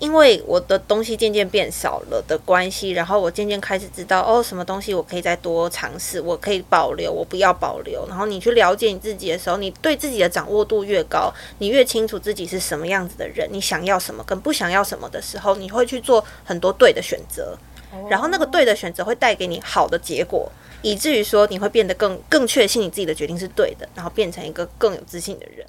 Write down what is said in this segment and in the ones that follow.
因为我的东西渐渐变少了的关系，然后我渐渐开始知道哦，什么东西我可以再多尝试，我可以保留，我不要保留。然后你去了解你自己的时候，你对自己的掌握度越高，你越清楚自己是什么样子的人，你想要什么跟不想要什么的时候，你会去做很多对的选择，然后那个对的选择会带给你好的结果，以至于说你会变得更更确信你自己的决定是对的，然后变成一个更有自信的人。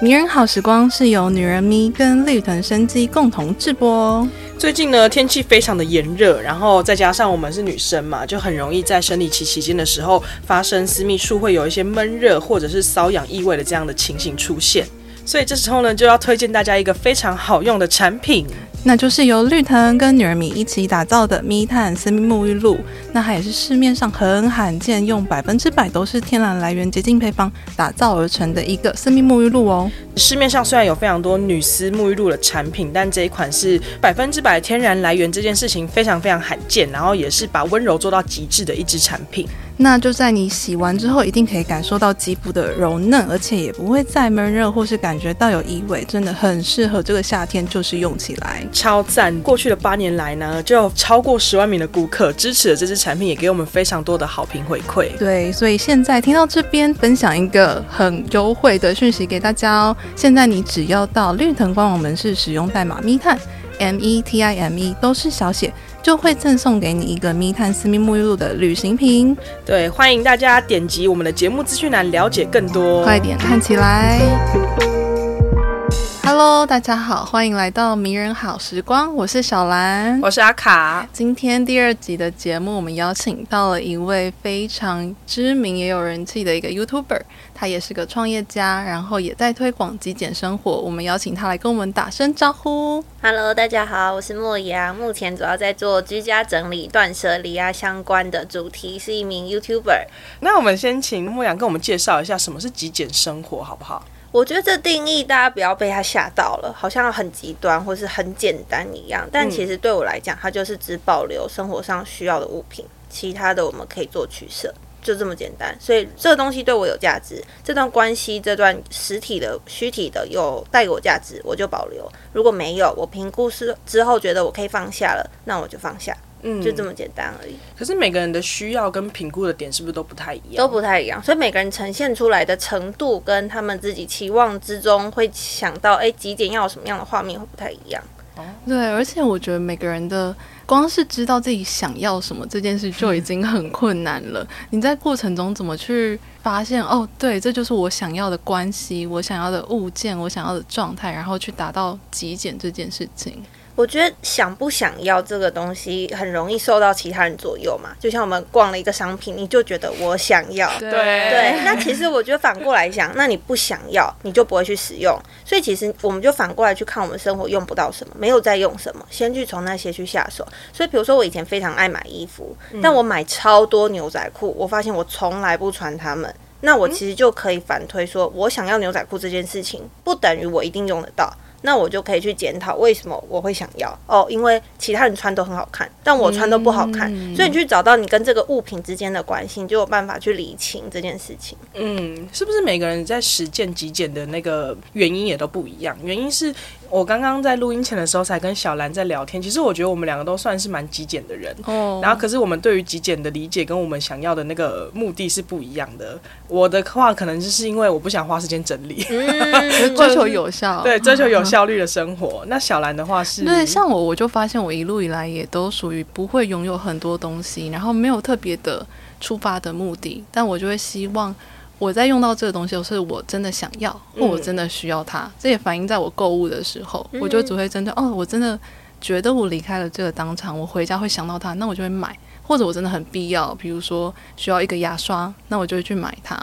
迷人好时光是由女人咪跟绿藤生机共同制播哦。最近呢，天气非常的炎热，然后再加上我们是女生嘛，就很容易在生理期期间的时候发生私密处会有一些闷热或者是瘙痒异味的这样的情形出现。所以这时候呢，就要推荐大家一个非常好用的产品。那就是由绿藤跟女儿米一起打造的咪探私密沐浴露，那它也是市面上很罕见用百分之百都是天然来源洁净配方打造而成的一个私密沐浴露哦。市面上虽然有非常多女私沐浴露的产品，但这一款是百分之百天然来源，这件事情非常非常罕见，然后也是把温柔做到极致的一支产品。那就在你洗完之后，一定可以感受到肌肤的柔嫩，而且也不会再闷热或是感觉到有异味，真的很适合这个夏天，就是用起来超赞。过去的八年来呢，就有超过十万名的顾客支持了这支产品，也给我们非常多的好评回馈。对，所以现在听到这边分享一个很优惠的讯息给大家哦，现在你只要到绿藤官网门市使用代码密探 M E T I M E 都是小写。就会赠送给你一个密探私密沐浴露的旅行瓶。对，欢迎大家点击我们的节目资讯栏了解更多。快点看起来。Hello，大家好，欢迎来到迷人好时光，我是小兰，我是阿卡。今天第二集的节目，我们邀请到了一位非常知名也有人气的一个 YouTuber。他也是个创业家，然后也在推广极简生活。我们邀请他来跟我们打声招呼。Hello，大家好，我是莫阳，目前主要在做居家整理、断舍离啊相关的主题，是一名 YouTuber。那我们先请莫阳跟我们介绍一下什么是极简生活，好不好？我觉得这定义大家不要被它吓到了，好像很极端或是很简单一样。但其实对我来讲，它就是只保留生活上需要的物品，其他的我们可以做取舍。就这么简单，所以这个东西对我有价值，这段关系、这段实体的、虚体的有带给我价值，我就保留；如果没有，我评估是之后觉得我可以放下了，那我就放下。嗯，就这么简单而已。可是每个人的需要跟评估的点是不是都不太一样？都不太一样，所以每个人呈现出来的程度跟他们自己期望之中会想到，哎，极简要有什么样的画面会不太一样。哦，对，而且我觉得每个人的。光是知道自己想要什么这件事就已经很困难了。你在过程中怎么去发现？哦，对，这就是我想要的关系，我想要的物件，我想要的状态，然后去达到极简这件事情。我觉得想不想要这个东西很容易受到其他人左右嘛，就像我们逛了一个商品，你就觉得我想要，对对。那其实我觉得反过来想，那你不想要，你就不会去使用。所以其实我们就反过来去看我们生活用不到什么，没有在用什么，先去从那些去下手。所以比如说我以前非常爱买衣服，但我买超多牛仔裤，我发现我从来不穿它们，那我其实就可以反推说，我想要牛仔裤这件事情，不等于我一定用得到。那我就可以去检讨为什么我会想要哦，因为其他人穿都很好看，但我穿都不好看，嗯、所以你去找到你跟这个物品之间的关系，你就有办法去理清这件事情。嗯，是不是每个人在实践极简的那个原因也都不一样？原因是。我刚刚在录音前的时候才跟小兰在聊天，其实我觉得我们两个都算是蛮极简的人，哦，然后可是我们对于极简的理解跟我们想要的那个目的是不一样的。我的话可能就是因为我不想花时间整理，嗯、追求有效，对，追求有效率的生活。那小兰的话是，对，像我，我就发现我一路以来也都属于不会拥有很多东西，然后没有特别的出发的目的，但我就会希望。我在用到这个东西，我是我真的想要，或我真的需要它。嗯、这也反映在我购物的时候，嗯、我就只会针对哦，我真的觉得我离开了这个当场，我回家会想到它，那我就会买。或者我真的很必要，比如说需要一个牙刷，那我就会去买它。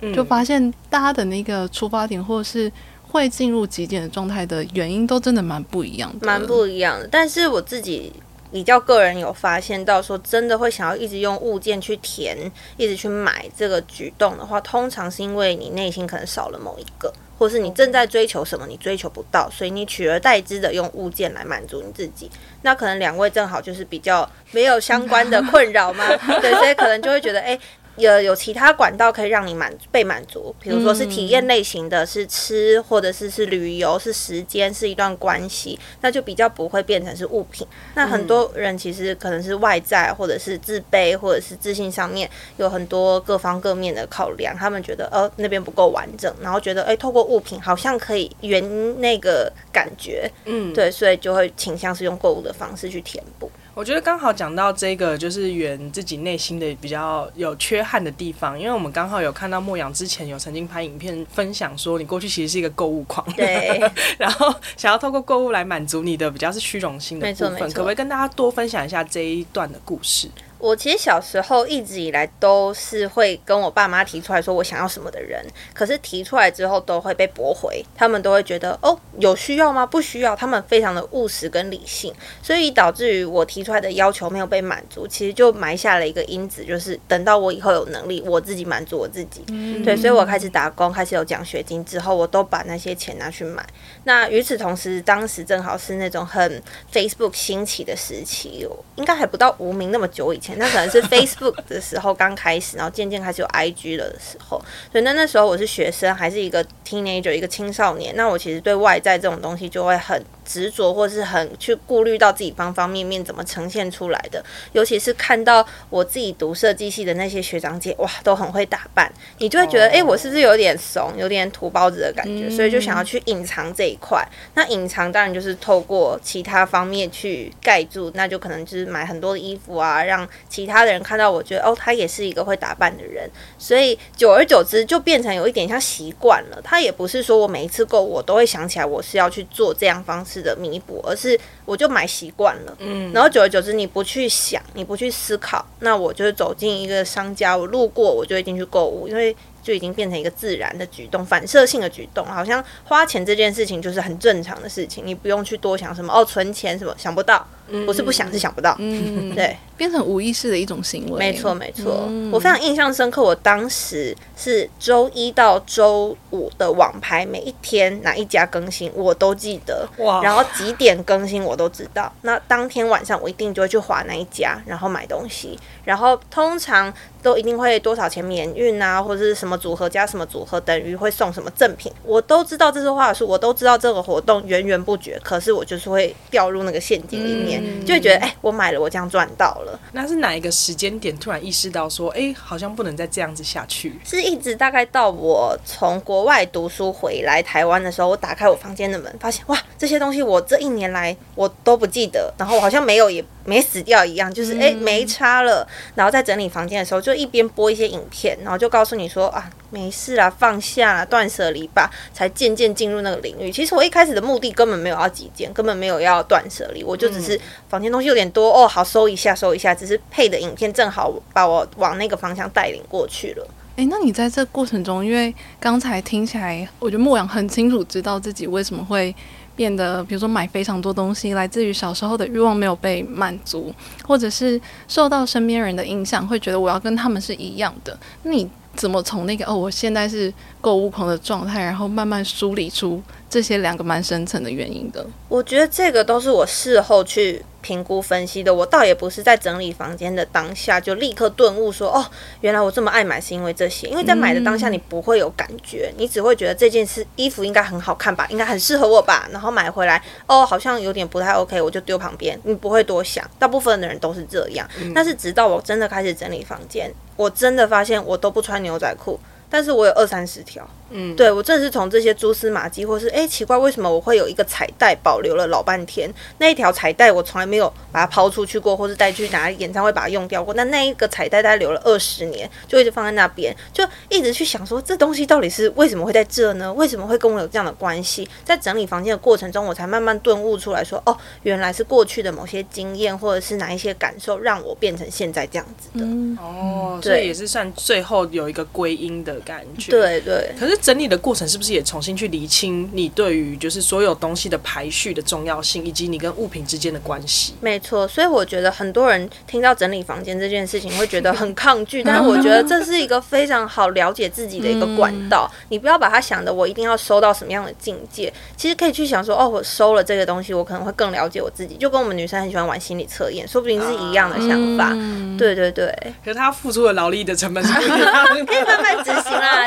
嗯、就发现大家的那个出发点，或是会进入极简的状态的原因，都真的蛮不一样的，蛮不一样的。但是我自己。比较个人有发现到说，真的会想要一直用物件去填，一直去买这个举动的话，通常是因为你内心可能少了某一个，或是你正在追求什么，你追求不到，所以你取而代之的用物件来满足你自己。那可能两位正好就是比较没有相关的困扰嘛，对，所以可能就会觉得，哎、欸，有有其他管道可以让你满被满足，比如说是体验类型的，是吃，或者是是旅游，是时间，是一段关系，那就比较不会变成是物品。那很多人其实可能是外在，或者是自卑，或者是自信上面有很多各方各面的考量，他们觉得呃那边不够完整，然后觉得哎、欸、透过物品好像可以圆那个感觉，嗯，对，所以就会倾向是用购物的方式去填补。我觉得刚好讲到这个，就是圆自己内心的比较有缺憾的地方，因为我们刚好有看到莫阳之前有曾经拍影片分享说，你过去其实是一个购物狂，对，然后想要透过购物来满足你的比较是虚荣心的部分，可不可以跟大家多分享一下这一段的故事？我其实小时候一直以来都是会跟我爸妈提出来说我想要什么的人，可是提出来之后都会被驳回，他们都会觉得哦，有需要吗？不需要，他们非常的务实跟理性，所以导致于我提出来的要求没有被满足，其实就埋下了一个因子，就是等到我以后有能力，我自己满足我自己。嗯、对，所以我开始打工，开始有奖学金之后，我都把那些钱拿去买。那与此同时，当时正好是那种很 Facebook 兴起的时期，应该还不到无名那么久以前。那可能是 Facebook 的时候刚开始，然后渐渐开始有 IG 了的时候，所以那那时候我是学生，还是一个 teenager，一个青少年。那我其实对外在这种东西就会很执着，或是很去顾虑到自己方方面面怎么呈现出来的。尤其是看到我自己读设计系的那些学长姐，哇，都很会打扮，你就会觉得，哎、欸，我是不是有点怂，有点土包子的感觉？所以就想要去隐藏这一块。那隐藏当然就是透过其他方面去盖住，那就可能就是买很多的衣服啊，让。其他的人看到我觉得哦，他也是一个会打扮的人，所以久而久之就变成有一点像习惯了。他也不是说我每一次购物我都会想起来我是要去做这样方式的弥补，而是我就买习惯了。嗯，然后久而久之你不去想，你不去思考，那我就是走进一个商家，我路过我就会进去购物，因为。就已经变成一个自然的举动，反射性的举动，好像花钱这件事情就是很正常的事情，你不用去多想什么哦，存钱什么想不到，不是不想是想不到，嗯，对，变成无意识的一种行为，没错没错，嗯、我非常印象深刻，我当时是周一到周五的网拍，每一天哪一家更新我都记得，哇，然后几点更新我都知道，那当天晚上我一定就会去划那一家，然后买东西，然后通常。都一定会多少钱免运啊，或者是什么组合加什么组合等于会送什么赠品，我都知道这是话术，我都知道这个活动源源不绝，可是我就是会掉入那个陷阱里面，嗯、就会觉得哎、欸，我买了，我这样赚到了。那是哪一个时间点突然意识到说，哎、欸，好像不能再这样子下去？是一直大概到我从国外读书回来台湾的时候，我打开我房间的门，发现哇，这些东西我这一年来我都不记得，然后我好像没有也没死掉一样，就是哎、欸、没差了。然后在整理房间的时候就。一边播一些影片，然后就告诉你说啊，没事啊，放下啦，断舍离吧，才渐渐进入那个领域。其实我一开始的目的根本没有要极简，根本没有要断舍离，我就只是房间东西有点多哦，好收一下，收一下，只是配的影片正好把我往那个方向带领过去了。诶，那你在这过程中，因为刚才听起来，我觉得牧羊很清楚知道自己为什么会。变得，比如说买非常多东西，来自于小时候的欲望没有被满足，或者是受到身边人的影响，会觉得我要跟他们是一样的。那你怎么从那个哦，我现在是购物狂的状态，然后慢慢梳理出这些两个蛮深层的原因的？我觉得这个都是我事后去。评估分析的，我倒也不是在整理房间的当下就立刻顿悟说，哦，原来我这么爱买是因为这些。因为在买的当下你不会有感觉，你只会觉得这件事衣服应该很好看吧，应该很适合我吧，然后买回来，哦，好像有点不太 OK，我就丢旁边，你不会多想。大部分的人都是这样，但是直到我真的开始整理房间，我真的发现我都不穿牛仔裤。但是我有二三十条，嗯，对，我正是从这些蛛丝马迹，或是哎、欸、奇怪，为什么我会有一个彩带保留了老半天？那一条彩带我从来没有把它抛出去过，或是带去哪里演唱会把它用掉过。那那一个彩带大概留了二十年，就一直放在那边，就一直去想说这东西到底是为什么会在这呢？为什么会跟我有这样的关系？在整理房间的过程中，我才慢慢顿悟出来说，哦，原来是过去的某些经验，或者是哪一些感受，让我变成现在这样子的。嗯、哦，所以也是算最后有一个归因的。感觉对对，可是是整理的过程是不是也重新去厘清你对于就是所有东西的排序的重要性，以及你跟物品之间的关系？没错，所以我觉得很多人听到整理房间这件事情会觉得很抗拒，但是我觉得这是一个非常好了解自己的一个管道。嗯、你不要把它想的我一定要收到什么样的境界，其实可以去想说，哦，我收了这个东西，我可能会更了解我自己。就跟我们女生很喜欢玩心理测验，说不定是一样的想法。嗯、对对对，可是他付出的劳力的成本是不一样的，可以慢慢执行啊。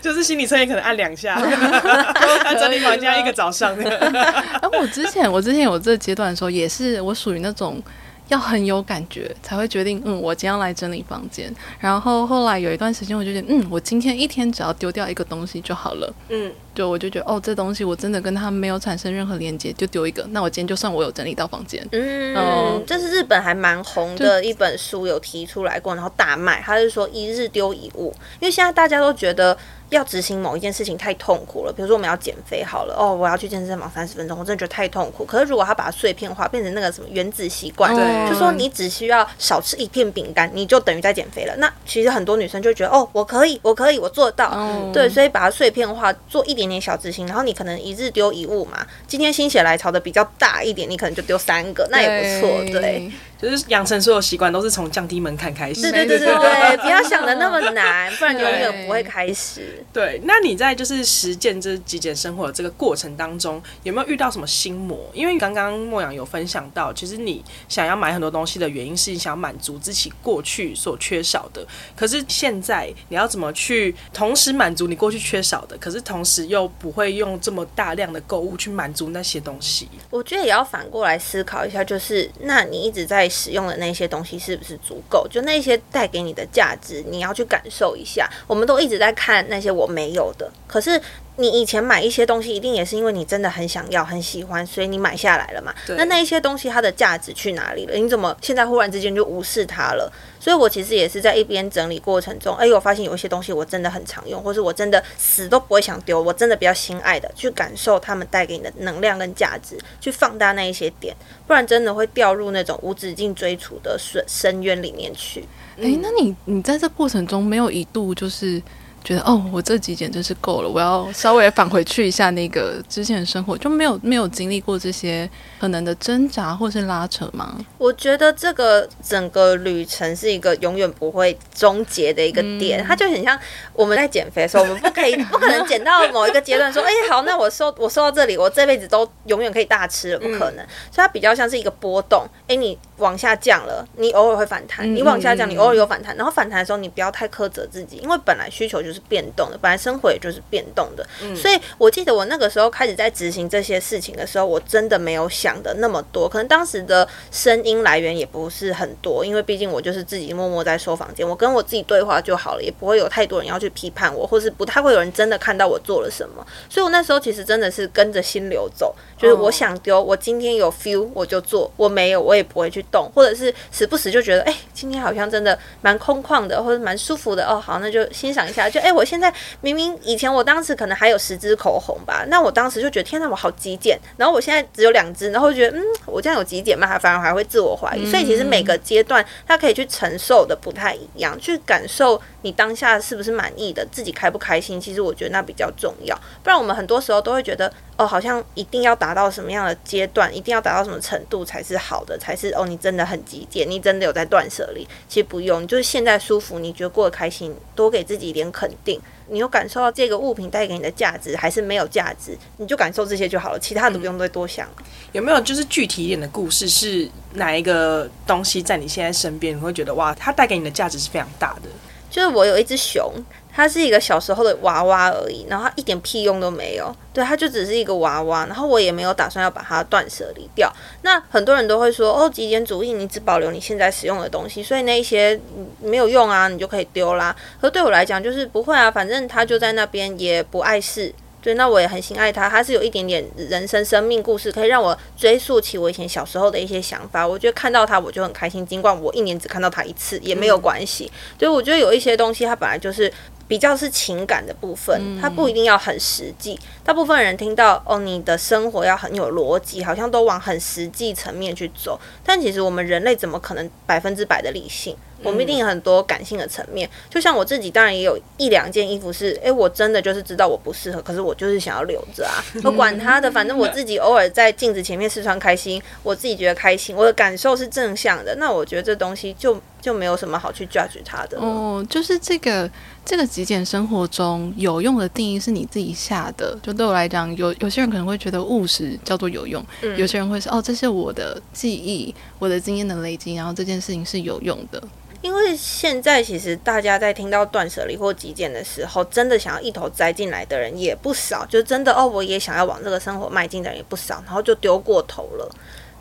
就 是心理测验可能按两下，按整理房间一个早上。哎，我之前我之前有这个阶段的时候，也是我属于那种。要很有感觉才会决定，嗯，我今天要来整理房间。然后后来有一段时间，我就觉得，嗯，我今天一天只要丢掉一个东西就好了。嗯，对，我就觉得，哦，这东西我真的跟它没有产生任何连接，就丢一个。那我今天就算我有整理到房间。嗯，嗯，这是日本还蛮红的一本书，有提出来过，然后大卖。他是说一日丢一物，因为现在大家都觉得。要执行某一件事情太痛苦了，比如说我们要减肥好了，哦，我要去健身房三十分钟，我真的觉得太痛苦。可是如果他把它碎片化，变成那个什么原子习惯，对，就说你只需要少吃一片饼干，你就等于在减肥了。那其实很多女生就觉得，哦，我可以，我可以，我做到，嗯、对，所以把它碎片化，做一点点小执行，然后你可能一日丢一物嘛。今天心血来潮的比较大一点，你可能就丢三个，那也不错，对。就是养成所有习惯都是从降低门槛开始。对对对对对，不要想的那么难，不然永远不会开始。对，那你在就是实践这极简生活的这个过程当中，有没有遇到什么心魔？因为刚刚莫阳有分享到，其实你想要买很多东西的原因是你想要满足自己过去所缺少的。可是现在你要怎么去同时满足你过去缺少的，可是同时又不会用这么大量的购物去满足那些东西？我觉得也要反过来思考一下，就是那你一直在。使用的那些东西是不是足够？就那些带给你的价值，你要去感受一下。我们都一直在看那些我没有的，可是你以前买一些东西，一定也是因为你真的很想要、很喜欢，所以你买下来了嘛？对。那那一些东西它的价值去哪里了？你怎么现在忽然之间就无视它了？所以我其实也是在一边整理过程中，哎，我发现有一些东西我真的很常用，或是我真的死都不会想丢，我真的比较心爱的，去感受他们带给你的能量跟价值，去放大那一些点，不然真的会掉入那种无止境追逐的深深渊里面去。哎，那你你在这过程中没有一度就是？觉得哦，我这几点真是够了，我要稍微返回去一下那个之前的生活，就没有没有经历过这些可能的挣扎或是拉扯吗？我觉得这个整个旅程是一个永远不会终结的一个点，嗯、它就很像我们在减肥的时候，我们不可以 不可能减到某一个阶段说，哎、欸，好，那我瘦我瘦到这里，我这辈子都永远可以大吃了，不可能。嗯、所以它比较像是一个波动，哎、欸，你往下降了，你偶尔会反弹，你往下降，你偶尔有反弹，然后反弹的时候你不要太苛责自己，因为本来需求就是。变动的，本来生活也就是变动的，嗯、所以我记得我那个时候开始在执行这些事情的时候，我真的没有想的那么多，可能当时的声音来源也不是很多，因为毕竟我就是自己默默在收房间，我跟我自己对话就好了，也不会有太多人要去批判我，或是不太会有人真的看到我做了什么，所以我那时候其实真的是跟着心流走，就是我想丢，我今天有 feel 我就做，我没有我也不会去动，或者是时不时就觉得，哎、欸，今天好像真的蛮空旷的，或者蛮舒服的，哦，好，那就欣赏一下，就。哎，我现在明明以前我当时可能还有十支口红吧，那我当时就觉得天哪，我好极简。然后我现在只有两支，然后觉得嗯，我这样有极简吗？还反而还会自我怀疑。所以其实每个阶段他可以去承受的不太一样，去感受你当下是不是满意的，自己开不开心。其实我觉得那比较重要。不然我们很多时候都会觉得哦，好像一定要达到什么样的阶段，一定要达到什么程度才是好的，才是哦，你真的很极简，你真的有在断舍离。其实不用，你就是现在舒服，你觉得过得开心，多给自己一点肯定。你有感受到这个物品带给你的价值，还是没有价值？你就感受这些就好了，其他的不用再多想。有没有就是具体一点的故事？是哪一个东西在你现在身边，你会觉得哇，它带给你的价值是非常大的？就是我有一只熊。它是一个小时候的娃娃而已，然后它一点屁用都没有。对，它就只是一个娃娃，然后我也没有打算要把它断舍离掉。那很多人都会说，哦，极简主义，你只保留你现在使用的东西，所以那一些没有用啊，你就可以丢啦。可对我来讲，就是不会啊，反正它就在那边，也不碍事。对，那我也很心爱他，他是有一点点人生生命故事，可以让我追溯起我以前小时候的一些想法。我觉得看到他我就很开心，尽管我一年只看到他一次也没有关系。嗯、所以我觉得有一些东西它本来就是比较是情感的部分，它不一定要很实际。大部分人听到哦，你的生活要很有逻辑，好像都往很实际层面去走。但其实我们人类怎么可能百分之百的理性？我们一定有很多感性的层面。就像我自己，当然也有一两件衣服是，哎、欸，我真的就是知道我不适合，可是我就是想要留着啊。我管他的，反正我自己偶尔在镜子前面试穿开心，我自己觉得开心，我的感受是正向的。那我觉得这东西就就没有什么好去 judge 它的。哦，就是这个这个极简生活中有用的定义是你自己下的。就对我来讲，有有些人可能会觉得务实叫做有用，嗯、有些人会说哦，这是我的记忆，我的经验的累积，然后这件事情是有用的。因为现在其实大家在听到断舍离或极简的时候，真的想要一头栽进来的人也不少，就真的哦，我也想要往这个生活迈进的人也不少，然后就丢过头了。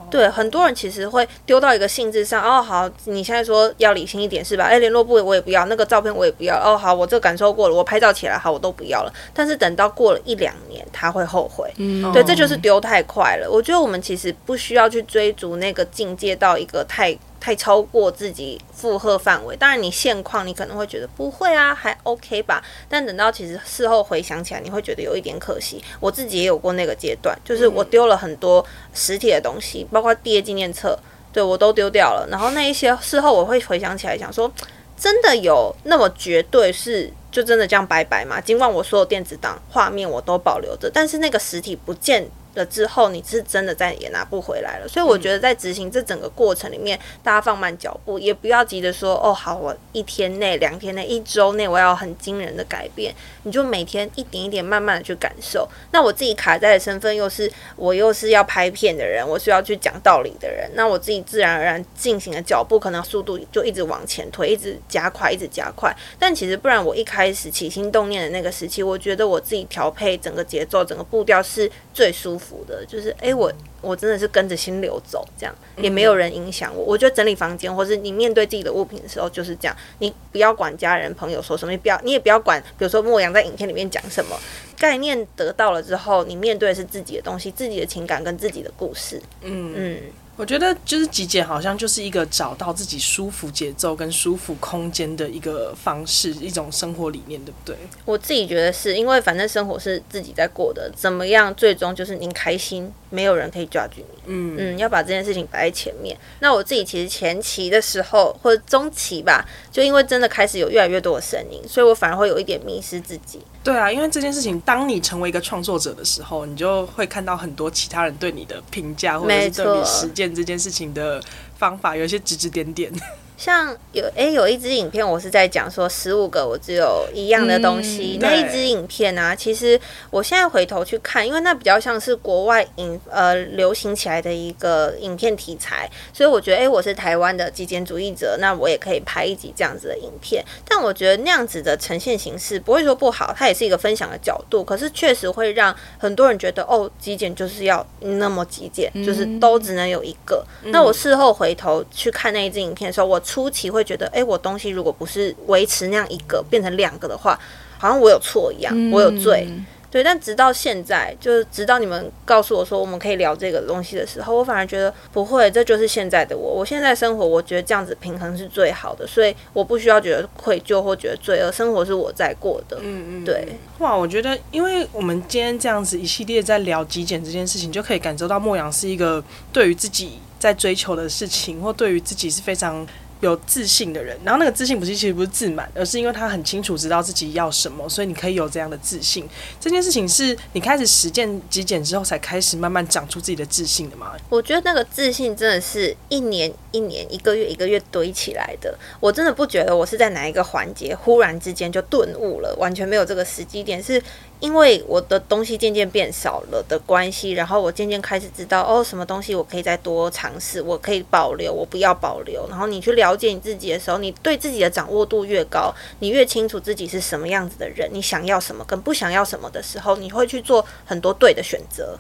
对，很多人其实会丢到一个性质上，哦，好，你现在说要理性一点是吧？哎，联络部我也不要，那个照片我也不要，哦，好，我这感受过了，我拍照起来好，我都不要了。但是等到过了一两年，他会后悔。嗯，对，这就是丢太快了。我觉得我们其实不需要去追逐那个境界到一个太。太超过自己负荷范围，当然你现况你可能会觉得不会啊，还 OK 吧。但等到其实事后回想起来，你会觉得有一点可惜。我自己也有过那个阶段，就是我丢了很多实体的东西，包括毕业纪念册，对我都丢掉了。然后那一些事后我会回想起来，想说真的有那么绝对是就真的这样拜拜吗？尽管我所有电子档画面我都保留着，但是那个实体不见。了之后，你是真的再也拿不回来了。所以我觉得在执行这整个过程里面，大家放慢脚步，也不要急着说哦，好，我一天内、两天内、一周内，我要很惊人的改变。你就每天一点一点慢慢的去感受。那我自己卡在的身份又是我又是要拍片的人，我需要去讲道理的人。那我自己自然而然进行的脚步，可能速度就一直往前推，一直加快，一直加快。但其实不然，我一开始起心动念的那个时期，我觉得我自己调配整个节奏、整个步调是最舒服的，就是哎，我我真的是跟着心流走，这样也没有人影响我。我觉得整理房间，或是你面对自己的物品的时候，就是这样。你不要管家人朋友说什么，你不要，你也不要管，比如说莫阳在影片里面讲什么，概念得到了之后，你面对的是自己的东西，自己的情感跟自己的故事。嗯嗯。我觉得就是极简，好像就是一个找到自己舒服节奏跟舒服空间的一个方式，一种生活理念，对不对？我自己觉得是因为反正生活是自己在过的，怎么样，最终就是您开心，没有人可以 judge 你。嗯嗯，要把这件事情摆在前面。那我自己其实前期的时候或者中期吧，就因为真的开始有越来越多的声音，所以我反而会有一点迷失自己。对啊，因为这件事情，当你成为一个创作者的时候，你就会看到很多其他人对你的评价，或者是对你实践这件事情的方法，有一些指指点点。像有诶、欸，有一支影片，我是在讲说十五个我只有一样的东西。嗯、那一支影片啊，其实我现在回头去看，因为那比较像是国外影呃流行起来的一个影片题材，所以我觉得诶、欸，我是台湾的极简主义者，那我也可以拍一集这样子的影片。但我觉得那样子的呈现形式不会说不好，它也是一个分享的角度，可是确实会让很多人觉得哦，极简就是要那么极简，嗯、就是都只能有一个。嗯、那我事后回头去看那一支影片的时候，我。初期会觉得，哎、欸，我东西如果不是维持那样一个，变成两个的话，好像我有错一样，嗯、我有罪。对，但直到现在，就是直到你们告诉我说我们可以聊这个东西的时候，我反而觉得不会，这就是现在的我。我现在生活，我觉得这样子平衡是最好的，所以我不需要觉得愧疚或觉得罪恶，生活是我在过的。嗯嗯，对。哇，我觉得，因为我们今天这样子一系列在聊极简这件事情，就可以感受到莫阳是一个对于自己在追求的事情，或对于自己是非常。有自信的人，然后那个自信不是其实不是自满，而是因为他很清楚知道自己要什么，所以你可以有这样的自信。这件事情是你开始实践极简之后才开始慢慢长出自己的自信的吗？我觉得那个自信真的是一年一年、一个月一个月堆起来的。我真的不觉得我是在哪一个环节忽然之间就顿悟了，完全没有这个时机点是。因为我的东西渐渐变少了的关系，然后我渐渐开始知道哦，什么东西我可以再多尝试，我可以保留，我不要保留。然后你去了解你自己的时候，你对自己的掌握度越高，你越清楚自己是什么样子的人，你想要什么跟不想要什么的时候，你会去做很多对的选择，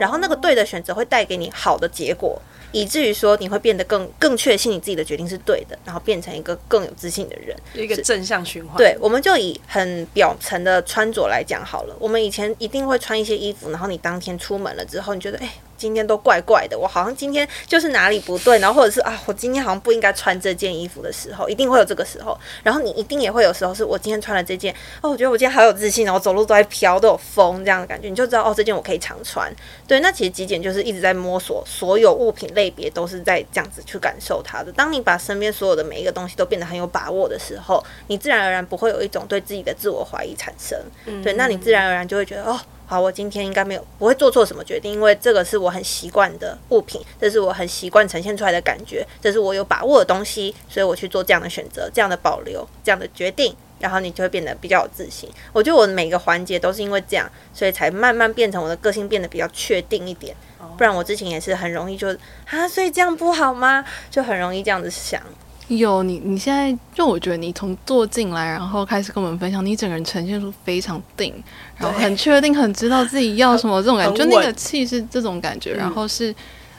然后那个对的选择会带给你好的结果。以至于说你会变得更更确信你自己的决定是对的，然后变成一个更有自信的人，一个正向循环。对，我们就以很表层的穿着来讲好了。我们以前一定会穿一些衣服，然后你当天出门了之后，你觉得哎、欸，今天都怪怪的，我好像今天就是哪里不对，然后 或者是啊，我今天好像不应该穿这件衣服的时候，一定会有这个时候。然后你一定也会有时候是我今天穿了这件，哦，我觉得我今天好有自信，然后走路都在飘，都有风这样的感觉，你就知道哦，这件我可以常穿。对，那其实极简就是一直在摸索，所有物品类别都是在这样子去感受它的。当你把身边所有的每一个东西都变得很有把握的时候，你自然而然不会有一种对自己的自我怀疑产生。嗯，对，那你自然而然就会觉得哦。好，我今天应该没有不会做错什么决定，因为这个是我很习惯的物品，这是我很习惯呈现出来的感觉，这是我有把握的东西，所以我去做这样的选择、这样的保留、这样的决定，然后你就会变得比较有自信。我觉得我的每个环节都是因为这样，所以才慢慢变成我的个性变得比较确定一点。不然我之前也是很容易就啊，所以这样不好吗？就很容易这样子想。有你，你现在就我觉得你从坐进来，然后开始跟我们分享，你整个人呈现出非常定，然后很确定，很知道自己要什么这种感觉，就那个气是这种感觉，然后是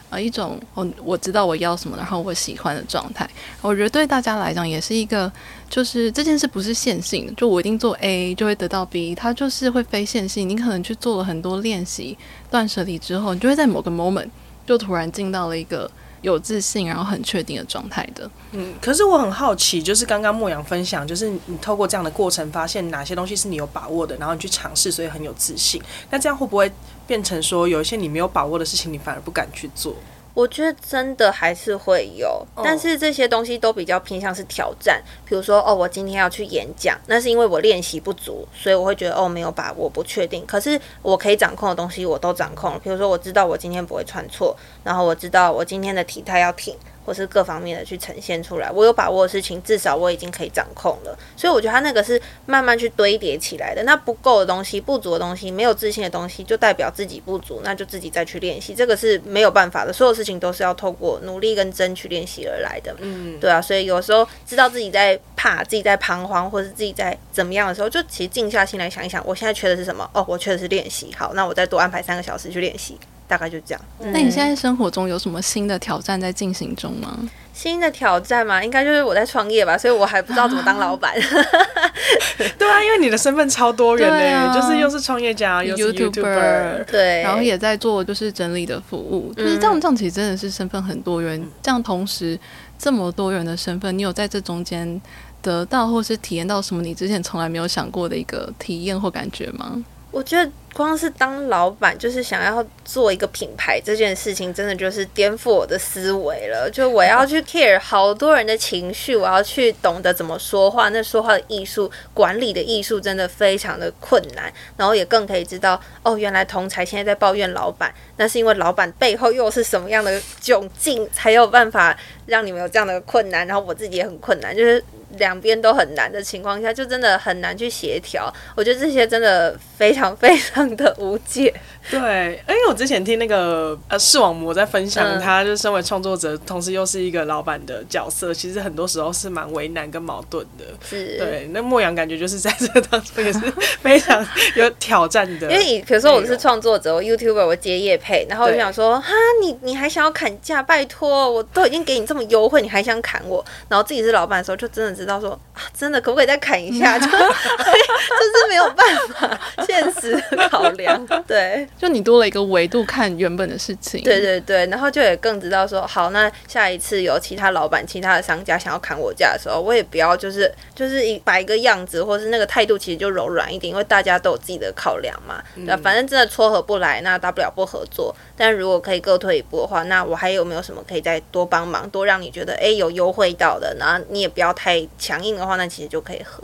呃一种我我知道我要什么，然后我喜欢的状态。我觉得对大家来讲也是一个，就是这件事不是线性的，就我一定做 A 就会得到 B，它就是会非线性。你可能去做了很多练习、断舍离之后，你就会在某个 moment 就突然进到了一个。有自信，然后很确定的状态的。嗯，可是我很好奇，就是刚刚莫阳分享，就是你透过这样的过程，发现哪些东西是你有把握的，然后你去尝试，所以很有自信。那这样会不会变成说，有一些你没有把握的事情，你反而不敢去做？我觉得真的还是会有，但是这些东西都比较偏向是挑战。比如说，哦，我今天要去演讲，那是因为我练习不足，所以我会觉得哦，没有把握，不确定。可是我可以掌控的东西，我都掌控了。比如说，我知道我今天不会穿错，然后我知道我今天的体态要挺。或是各方面的去呈现出来，我有把握的事情，至少我已经可以掌控了。所以我觉得他那个是慢慢去堆叠起来的。那不够的东西、不足的东西、没有自信的东西，就代表自己不足，那就自己再去练习。这个是没有办法的，所有事情都是要透过努力跟争取练习而来的。嗯，对啊。所以有时候知道自己在怕、自己在彷徨，或是自己在怎么样的时候，就其实静下心来想一想，我现在缺的是什么？哦，我缺的是练习。好，那我再多安排三个小时去练习。大概就这样。那你现在生活中有什么新的挑战在进行中吗？新的挑战嘛，应该就是我在创业吧，所以我还不知道怎么当老板。对啊，因为你的身份超多元的，啊、就是又是创业家，又是 YouTuber，对，然后也在做就是整理的服务，就是这样。这样其实真的是身份很多元。嗯、这样同时这么多元的身份，你有在这中间得到或是体验到什么你之前从来没有想过的一个体验或感觉吗？我觉得光是当老板，就是想要做一个品牌这件事情，真的就是颠覆我的思维了。就我要去 care 好多人的情绪，我要去懂得怎么说话，那说话的艺术、管理的艺术，真的非常的困难。然后也更可以知道，哦，原来同才现在在抱怨老板，那是因为老板背后又是什么样的窘境，才有办法让你们有这样的困难。然后我自己也很困难，就是。两边都很难的情况下，就真的很难去协调。我觉得这些真的非常非常的无解。对，因为我之前听那个呃视网膜在分享，他就身为创作者，同时又是一个老板的角色，其实很多时候是蛮为难跟矛盾的。是，对。那莫阳感觉就是在这当中也是非常有挑战的。因为你比如说我是创作者，我 YouTuber，我接业配，然后我就想说，哈，你你还想要砍价？拜托，我都已经给你这么优惠，你还想砍我？然后自己是老板的时候，就真的知道说，啊，真的可不可以再砍一下？就 就是没有办法，现实考量。对。就你多了一个维度看原本的事情，对对对，然后就也更知道说，好，那下一次有其他老板、其他的商家想要砍我价的时候，我也不要就是就是一摆一个样子，或是那个态度其实就柔软一点，因为大家都有自己的考量嘛。那、嗯、反正真的撮合不来，那大不了不合作。但如果可以各退一步的话，那我还有没有什么可以再多帮忙，多让你觉得哎有优惠到的，然后你也不要太强硬的话，那其实就可以合。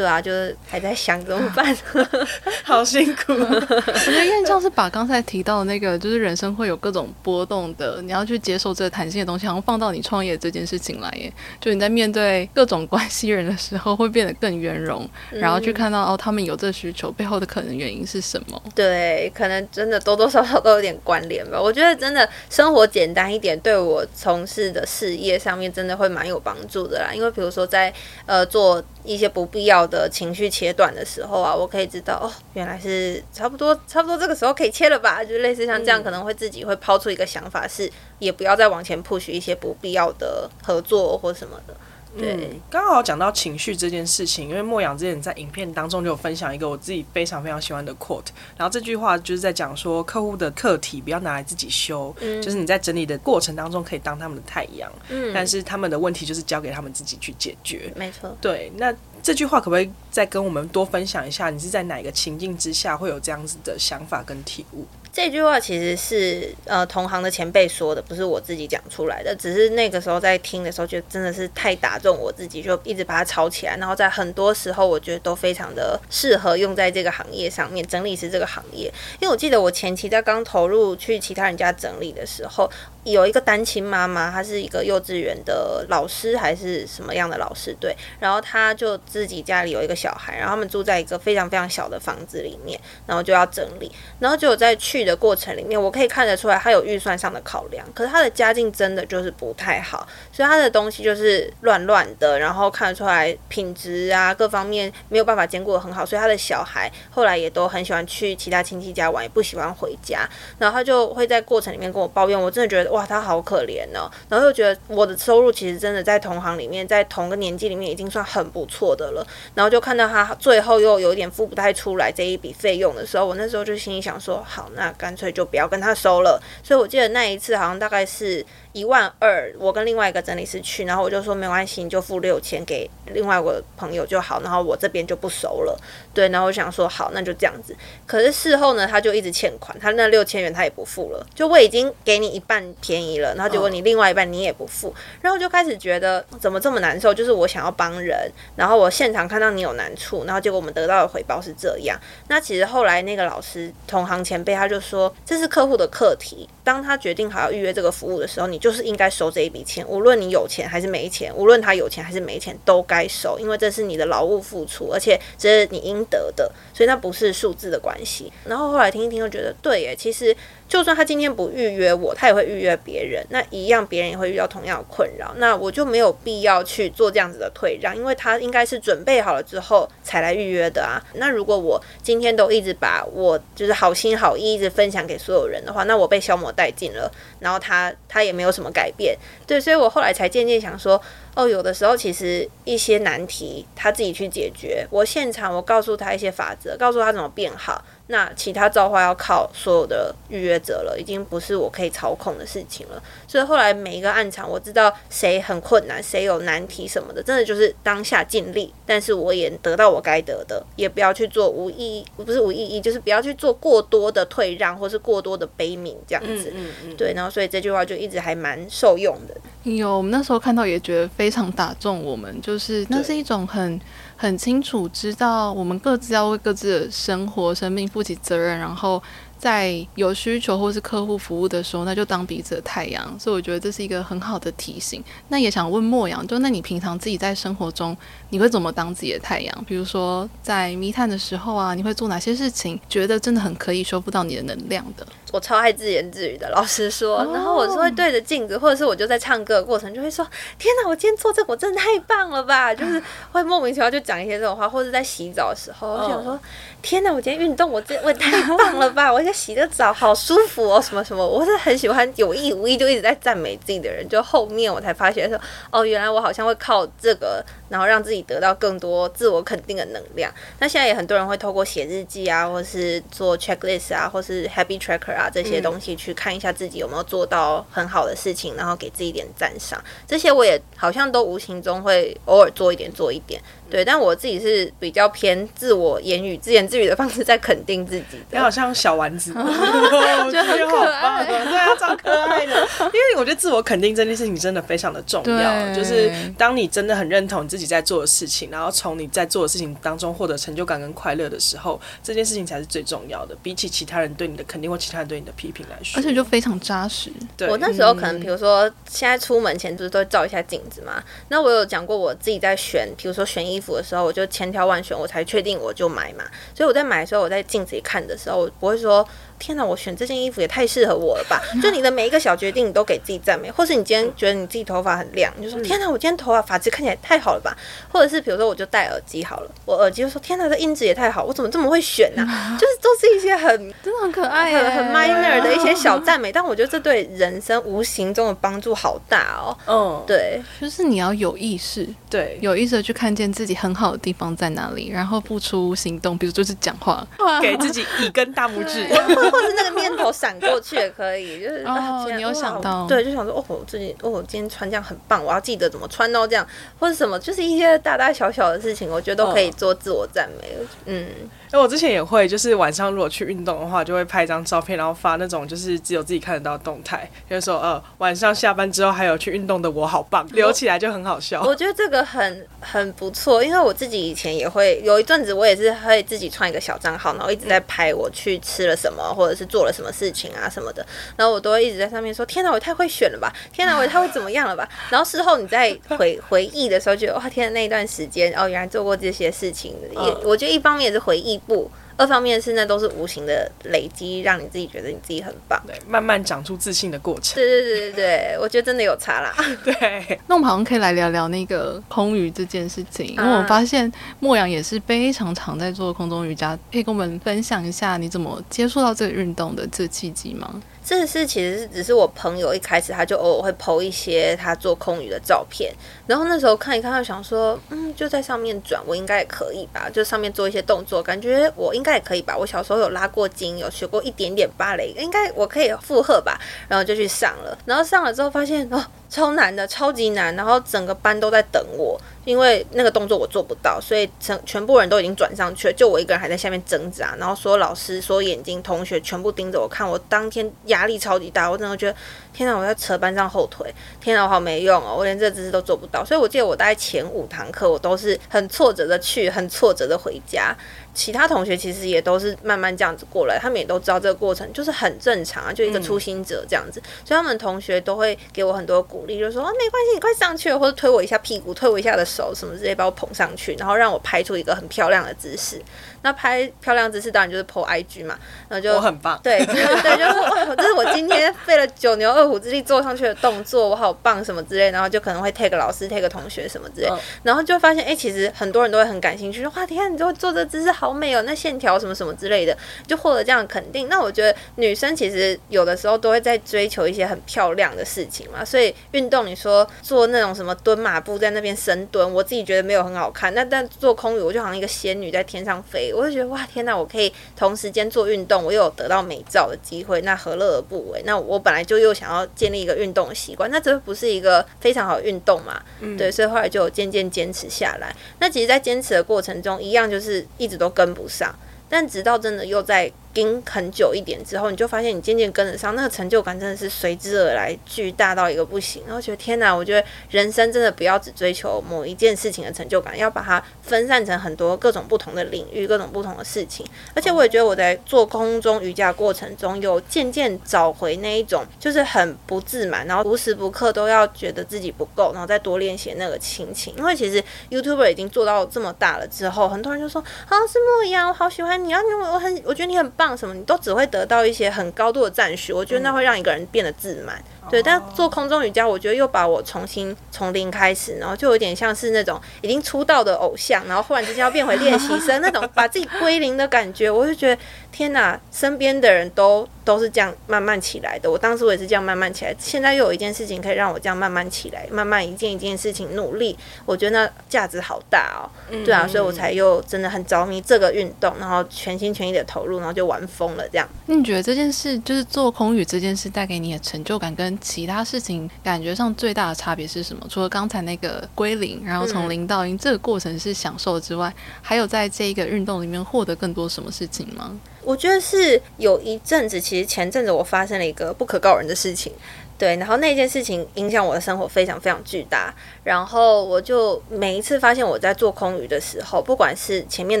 对啊，就是还在想怎么办，好辛苦。我觉得，因为像是把刚才提到的那个，就是人生会有各种波动的，你要去接受这个弹性的东西，然后放到你创业这件事情来耶。就你在面对各种关系人的时候，会变得更圆融，然后去看到哦，他们有这需求背后的可能原因是什么？对，可能真的多多少少都有点关联吧。我觉得真的生活简单一点，对我从事的事业上面真的会蛮有帮助的啦。因为比如说在呃做。一些不必要的情绪切断的时候啊，我可以知道哦，原来是差不多，差不多这个时候可以切了吧？就类似像这样，可能会自己会抛出一个想法是，是也不要再往前 push 一些不必要的合作或什么的。对，刚、嗯、好讲到情绪这件事情，因为莫阳之前在影片当中就有分享一个我自己非常非常喜欢的 quote，然后这句话就是在讲说，客户的课题不要拿来自己修，嗯，就是你在整理的过程当中可以当他们的太阳，嗯，但是他们的问题就是交给他们自己去解决，没错，对，那这句话可不可以再跟我们多分享一下？你是在哪个情境之下会有这样子的想法跟体悟？这句话其实是呃同行的前辈说的，不是我自己讲出来的。只是那个时候在听的时候，就真的是太打中我自己，就一直把它抄起来。然后在很多时候，我觉得都非常的适合用在这个行业上面，整理师这个行业。因为我记得我前期在刚投入去其他人家整理的时候。有一个单亲妈妈，她是一个幼稚园的老师还是什么样的老师？对，然后她就自己家里有一个小孩，然后他们住在一个非常非常小的房子里面，然后就要整理，然后就有在去的过程里面，我可以看得出来她有预算上的考量，可是她的家境真的就是不太好，所以她的东西就是乱乱的，然后看得出来品质啊各方面没有办法兼顾得很好，所以她的小孩后来也都很喜欢去其他亲戚家玩，也不喜欢回家，然后她就会在过程里面跟我抱怨，我真的觉得。哇，他好可怜哦，然后又觉得我的收入其实真的在同行里面，在同个年纪里面已经算很不错的了，然后就看到他最后又有一点付不太出来这一笔费用的时候，我那时候就心里想说，好，那干脆就不要跟他收了。所以我记得那一次好像大概是。一万二，我跟另外一个整理师去，然后我就说没关系，你就付六千给另外一个朋友就好，然后我这边就不收了。对，然后我想说好，那就这样子。可是事后呢，他就一直欠款，他那六千元他也不付了。就我已经给你一半便宜了，然后结果你另外一半你也不付，然后就开始觉得怎么这么难受？就是我想要帮人，然后我现场看到你有难处，然后结果我们得到的回报是这样。那其实后来那个老师同行前辈他就说，这是客户的课题，当他决定好要预约这个服务的时候，你。就是应该收这一笔钱，无论你有钱还是没钱，无论他有钱还是没钱，都该收，因为这是你的劳务付出，而且这是你应得的，所以那不是数字的关系。然后后来听一听，又觉得对耶，其实。就算他今天不预约我，他也会预约别人，那一样别人也会遇到同样的困扰，那我就没有必要去做这样子的退让，因为他应该是准备好了之后才来预约的啊。那如果我今天都一直把我就是好心好意一直分享给所有人的话，那我被消磨殆尽了，然后他他也没有什么改变，对，所以我后来才渐渐想说，哦，有的时候其实一些难题他自己去解决，我现场我告诉他一些法则，告诉他怎么变好。那其他造化要靠所有的预约者了，已经不是我可以操控的事情了。所以后来每一个暗场，我知道谁很困难，谁有难题什么的，真的就是当下尽力，但是我也得到我该得的，也不要去做无意义，不是无意义，就是不要去做过多的退让，或是过多的悲悯这样子。嗯嗯嗯。对，然后所以这句话就一直还蛮受用的。有，我们那时候看到也觉得非常打中我们，就是那是一种很。很清楚知道我们各自要为各自的生活、生命负起责任，然后在有需求或是客户服务的时候，那就当彼此的太阳。所以我觉得这是一个很好的提醒。那也想问莫阳，就那你平常自己在生活中，你会怎么当自己的太阳？比如说在密探的时候啊，你会做哪些事情？觉得真的很可以修复到你的能量的？我超爱自言自语的，老实说，然后我是会对着镜子，或者是我就在唱歌的过程，就会说：“天哪，我今天做这个，我真的太棒了吧！”就是 会莫名其妙就讲一些这种话，或者在洗澡的时候，我想说：“天哪，我今天运动，我这我也太棒了吧！我现在洗个澡，好舒服哦，什么什么。”我是很喜欢有意无意就一直在赞美自己的人，就后面我才发现说：“哦，原来我好像会靠这个。”然后让自己得到更多自我肯定的能量。那现在也很多人会透过写日记啊，或是做 checklist 啊，或是 happy tracker 啊这些东西去看一下自己有没有做到很好的事情，然后给自己一点赞赏。这些我也好像都无形中会偶尔做一点做一点。对，但我自己是比较偏自我言语、自言自语的方式在肯定自己的。你好像小丸子，我觉得很可爱，对啊，超可爱的。因为我觉得自我肯定这件事情真的非常的重要，就是当你真的很认同自己在做的事情，然后从你在做的事情当中获得成就感跟快乐的时候，这件事情才是最重要的，比起其他人对你的肯定或其他人对你的批评来说，而且就非常扎实。对，我那时候可能，比如说现在出门前不是都会照一下镜子嘛？那我有讲过我自己在选，比如说选衣服的时候，我就千挑万选，我才确定我就买嘛。所以我在买的时候，我在镜子里看的时候，我不会说天哪，我选这件衣服也太适合我了吧！就你的每一个小决定，你都给自己赞美，或是你今天觉得你自己头发很亮，你就说天哪，我今天头发发质看起来太好了吧！或者是比如说，我就戴耳机好了，我耳机就说天哪，这音质也太好，我怎么这么会选呢、啊？就是都是一些很真的很可爱、很很 minor 的一些 小赞美，但我觉得这对人生无形中的帮助好大哦。嗯，对，就是你要有意识，对，有意识的去看见自己很好的地方在哪里，然后付出行动，比如就是讲话，给自己一根大拇指，或或是那个念头闪过去也可以，就是哦，你有想到，对，就想说哦，我最近哦，我今天穿这样很棒，我要记得怎么穿哦，这样或者什么，就是一些大大小小的事情，我觉得都可以做自我赞美。嗯。因为我之前也会，就是晚上如果去运动的话，就会拍一张照片，然后发那种就是只有自己看得到的动态，就是说呃晚上下班之后还有去运动的我好棒，留起来就很好笑。我觉得这个很很不错，因为我自己以前也会有一阵子，我也是会自己创一个小账号，然后一直在拍我去吃了什么，或者是做了什么事情啊什么的，然后我都会一直在上面说：天哪，我太会选了吧！天哪，我也太会怎么样了吧！然后事后你在回回忆的时候，觉得哇天哪，那一段时间哦，原来做过这些事情，也我觉得一方面也是回忆。不，二方面是那都是无形的累积，让你自己觉得你自己很棒，对，慢慢长出自信的过程。对对对对对，我觉得真的有差啦。对，那我们好像可以来聊聊那个空余这件事情，因为我发现莫阳也是非常常在做空中瑜伽，可以跟我们分享一下你怎么接触到这个运动的这契机吗？这是其实是只是我朋友一开始他就偶尔会 PO 一些他做空余的照片，然后那时候看一看，他想说，嗯，就在上面转，我应该也可以吧，就上面做一些动作，感觉我应该也可以吧。我小时候有拉过筋，有学过一点点芭蕾，应该我可以附和吧。然后就去上了，然后上了之后发现哦，超难的，超级难，然后整个班都在等我。因为那个动作我做不到，所以全全部人都已经转上去了，就我一个人还在下面挣扎。然后所有老师、所有眼睛、同学全部盯着我看，我当天压力超级大，我真的觉得天哪，我在扯班上后腿，天哪，我好没用哦，我连这姿势都做不到。所以我记得我大概前五堂课，我都是很挫折的去，很挫折的回家。其他同学其实也都是慢慢这样子过来，他们也都知道这个过程就是很正常啊，就一个初心者这样子，嗯、所以他们同学都会给我很多鼓励，就说哦，没关系，你快上去了，或者推我一下屁股，推我一下的手什么之类，把我捧上去，然后让我拍出一个很漂亮的姿势。那拍漂亮姿势当然就是 po IG 嘛，然后就我很棒，对对对，就是哇，这是我今天费了九牛二虎之力做上去的动作，我好棒什么之类，然后就可能会 take 老师 take 同学什么之类，然后就发现哎、欸，其实很多人都会很感兴趣，说哇，天啊，你做做这姿势好美哦，那线条什么什么之类的，就获得这样的肯定。那我觉得女生其实有的时候都会在追求一些很漂亮的事情嘛，所以运动你说做那种什么蹲马步在那边深蹲，我自己觉得没有很好看，那但做空瑜我就好像一个仙女在天上飞，我就觉得哇，天哪！我可以同时间做运动，我又有得到美照的机会，那何乐而不为？那我本来就又想要建立一个运动的习惯，那这不是一个非常好的运动嘛？嗯，对，所以后来就渐渐坚持下来。那其实，在坚持的过程中，一样就是一直都跟不上，但直到真的又在。盯很久一点之后，你就发现你渐渐跟得上，那个成就感真的是随之而来，巨大到一个不行。然后觉得天哪，我觉得人生真的不要只追求某一件事情的成就感，要把它分散成很多各种不同的领域、各种不同的事情。而且我也觉得我在做空中瑜伽过程中，有渐渐找回那一种就是很不自满，然后无时不刻都要觉得自己不够，然后再多练习那个心情。因为其实 YouTuber 已经做到这么大了之后，很多人就说：“啊，是莫阳，我好喜欢你啊，因为我很我觉得你很棒什么，你都只会得到一些很高度的赞许，我觉得那会让一个人变得自满。对，但做空中瑜伽，我觉得又把我重新从零开始，然后就有点像是那种已经出道的偶像，然后忽然之间要变回练习生那种，把自己归零的感觉，我就觉得天哪，身边的人都 都是这样慢慢起来的。我当时我也是这样慢慢起来，现在又有一件事情可以让我这样慢慢起来，慢慢一件一件事情努力，我觉得那价值好大哦。对啊，所以我才又真的很着迷这个运动，然后全心全意的投入，然后就玩疯了这样。那你觉得这件事就是做空语这件事带给你的成就感跟其他事情感觉上最大的差别是什么？除了刚才那个归零，然后从零到一这个过程是享受之外，还有在这一个运动里面获得更多什么事情吗？我觉得是有一阵子，其实前阵子我发生了一个不可告人的事情。对，然后那件事情影响我的生活非常非常巨大。然后我就每一次发现我在做空余的时候，不管是前面